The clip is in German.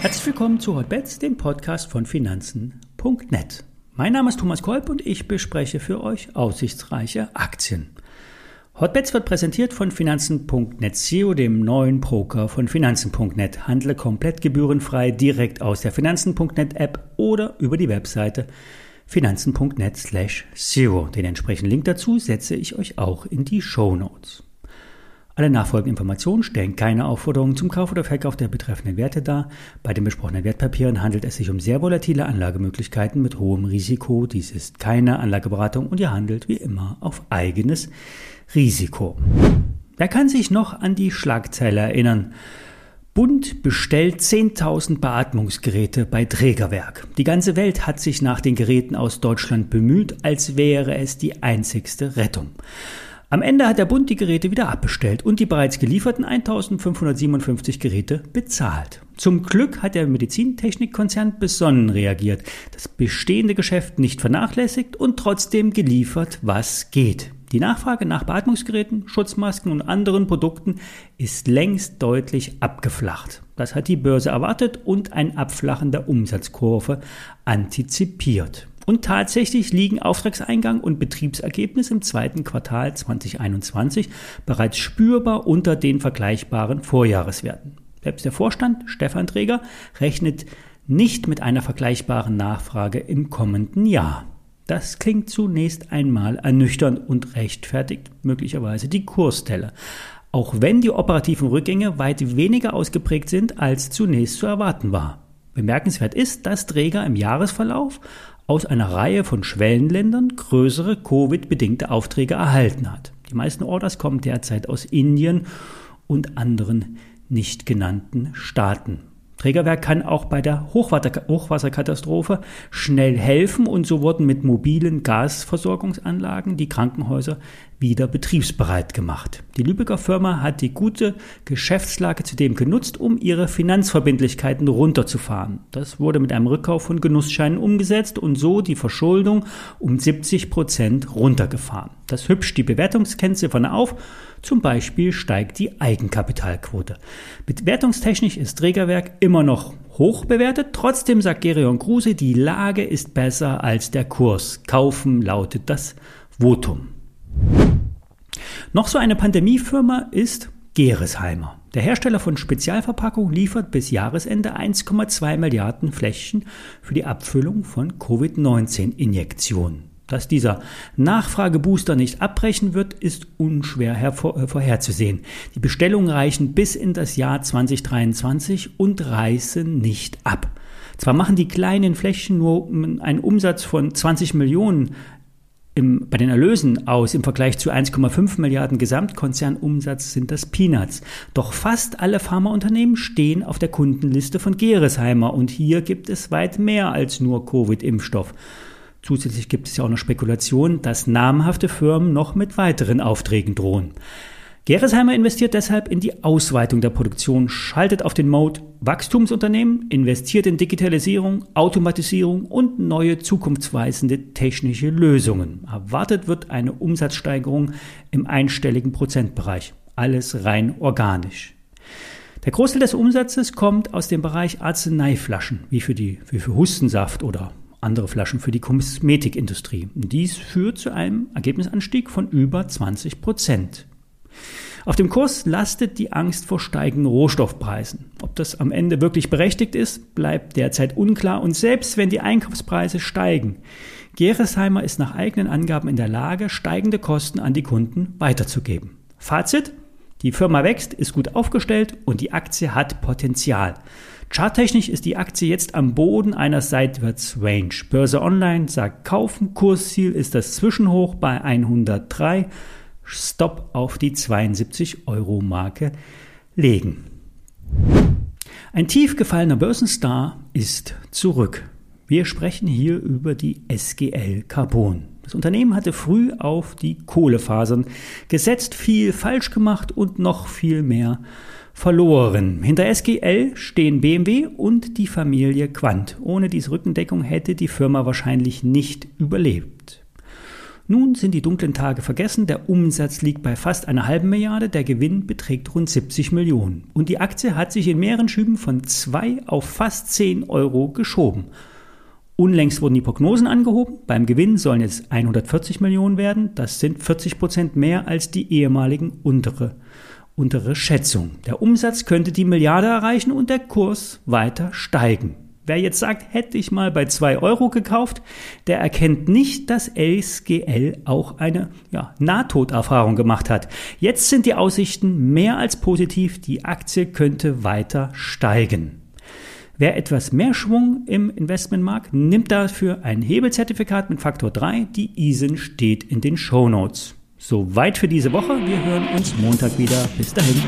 Herzlich willkommen zu Hotbets, dem Podcast von Finanzen.net. Mein Name ist Thomas Kolb und ich bespreche für euch aussichtsreiche Aktien. Hotbets wird präsentiert von Finanzen.net SEO, dem neuen Broker von Finanzen.net. Handle komplett gebührenfrei direkt aus der Finanzen.net App oder über die Webseite finanzen.net slash zero. Den entsprechenden Link dazu setze ich euch auch in die Show Notes. Alle nachfolgenden Informationen stellen keine Aufforderungen zum Kauf oder Verkauf der betreffenden Werte dar. Bei den besprochenen Wertpapieren handelt es sich um sehr volatile Anlagemöglichkeiten mit hohem Risiko. Dies ist keine Anlageberatung und ihr handelt wie immer auf eigenes Risiko. Wer kann sich noch an die Schlagzeile erinnern? Bund bestellt 10.000 Beatmungsgeräte bei Trägerwerk. Die ganze Welt hat sich nach den Geräten aus Deutschland bemüht, als wäre es die einzigste Rettung. Am Ende hat der Bund die Geräte wieder abbestellt und die bereits gelieferten 1557 Geräte bezahlt. Zum Glück hat der Medizintechnikkonzern besonnen reagiert, das bestehende Geschäft nicht vernachlässigt und trotzdem geliefert, was geht. Die Nachfrage nach Beatmungsgeräten, Schutzmasken und anderen Produkten ist längst deutlich abgeflacht. Das hat die Börse erwartet und ein Abflachen der Umsatzkurve antizipiert. Und tatsächlich liegen Auftragseingang und Betriebsergebnis im zweiten Quartal 2021 bereits spürbar unter den vergleichbaren Vorjahreswerten. Selbst der Vorstand, Stefan Träger, rechnet nicht mit einer vergleichbaren Nachfrage im kommenden Jahr. Das klingt zunächst einmal ernüchternd und rechtfertigt möglicherweise die Kurstelle, auch wenn die operativen Rückgänge weit weniger ausgeprägt sind, als zunächst zu erwarten war. Bemerkenswert ist, dass Träger im Jahresverlauf aus einer Reihe von Schwellenländern größere Covid-bedingte Aufträge erhalten hat. Die meisten Orders kommen derzeit aus Indien und anderen nicht genannten Staaten. Trägerwerk kann auch bei der Hochwasserkatastrophe schnell helfen und so wurden mit mobilen Gasversorgungsanlagen die Krankenhäuser wieder betriebsbereit gemacht. Die Lübecker Firma hat die gute Geschäftslage zudem genutzt, um ihre Finanzverbindlichkeiten runterzufahren. Das wurde mit einem Rückkauf von Genussscheinen umgesetzt und so die Verschuldung um 70 Prozent runtergefahren. Das hübscht die Bewertungskennziffern auf. Zum Beispiel steigt die Eigenkapitalquote. Bewertungstechnisch ist Trägerwerk immer noch hoch bewertet. Trotzdem sagt Gerion Kruse, die Lage ist besser als der Kurs. Kaufen lautet das Votum. Noch so eine Pandemiefirma ist Geresheimer. Der Hersteller von Spezialverpackungen liefert bis Jahresende 1,2 Milliarden Fläschchen für die Abfüllung von Covid-19-Injektionen. Dass dieser Nachfragebooster nicht abbrechen wird, ist unschwer äh, vorherzusehen. Die Bestellungen reichen bis in das Jahr 2023 und reißen nicht ab. Zwar machen die kleinen Fläschchen nur einen Umsatz von 20 Millionen im, bei den Erlösen aus im Vergleich zu 1,5 Milliarden Gesamtkonzernumsatz sind das Peanuts. Doch fast alle Pharmaunternehmen stehen auf der Kundenliste von Geresheimer und hier gibt es weit mehr als nur Covid-Impfstoff. Zusätzlich gibt es ja auch noch Spekulationen, dass namhafte Firmen noch mit weiteren Aufträgen drohen. Geresheimer investiert deshalb in die Ausweitung der Produktion, schaltet auf den Mode Wachstumsunternehmen, investiert in Digitalisierung, Automatisierung und neue zukunftsweisende technische Lösungen. Erwartet wird eine Umsatzsteigerung im einstelligen Prozentbereich. Alles rein organisch. Der Großteil des Umsatzes kommt aus dem Bereich Arzneiflaschen, wie für, die, wie für Hustensaft oder andere Flaschen für die Kosmetikindustrie. Dies führt zu einem Ergebnisanstieg von über 20 Prozent. Auf dem Kurs lastet die Angst vor steigenden Rohstoffpreisen. Ob das am Ende wirklich berechtigt ist, bleibt derzeit unklar und selbst wenn die Einkaufspreise steigen, Geresheimer ist nach eigenen Angaben in der Lage, steigende Kosten an die Kunden weiterzugeben. Fazit, die Firma wächst, ist gut aufgestellt und die Aktie hat Potenzial. Charttechnisch ist die Aktie jetzt am Boden einer Seitwärtsrange. Börse Online sagt kaufen, Kursziel ist das Zwischenhoch bei 103 Stop auf die 72 Euro Marke legen. Ein tief gefallener Börsenstar ist zurück. Wir sprechen hier über die SGL Carbon. Das Unternehmen hatte früh auf die Kohlefasern gesetzt, viel falsch gemacht und noch viel mehr verloren. Hinter SGL stehen BMW und die Familie Quant. Ohne diese Rückendeckung hätte die Firma wahrscheinlich nicht überlebt. Nun sind die dunklen Tage vergessen, der Umsatz liegt bei fast einer halben Milliarde, der Gewinn beträgt rund 70 Millionen. Und die Aktie hat sich in mehreren Schüben von 2 auf fast 10 Euro geschoben. Unlängst wurden die Prognosen angehoben. Beim Gewinn sollen es 140 Millionen werden. Das sind 40 Prozent mehr als die ehemaligen untere, untere Schätzung. Der Umsatz könnte die Milliarde erreichen und der Kurs weiter steigen. Wer jetzt sagt, hätte ich mal bei zwei Euro gekauft, der erkennt nicht, dass SGL auch eine ja, Nahtoderfahrung gemacht hat. Jetzt sind die Aussichten mehr als positiv. Die Aktie könnte weiter steigen. Wer etwas mehr Schwung im Investment mag, nimmt dafür ein Hebelzertifikat mit Faktor 3. Die ISIN steht in den Show Notes. Soweit für diese Woche. Wir hören uns Montag wieder. Bis dahin.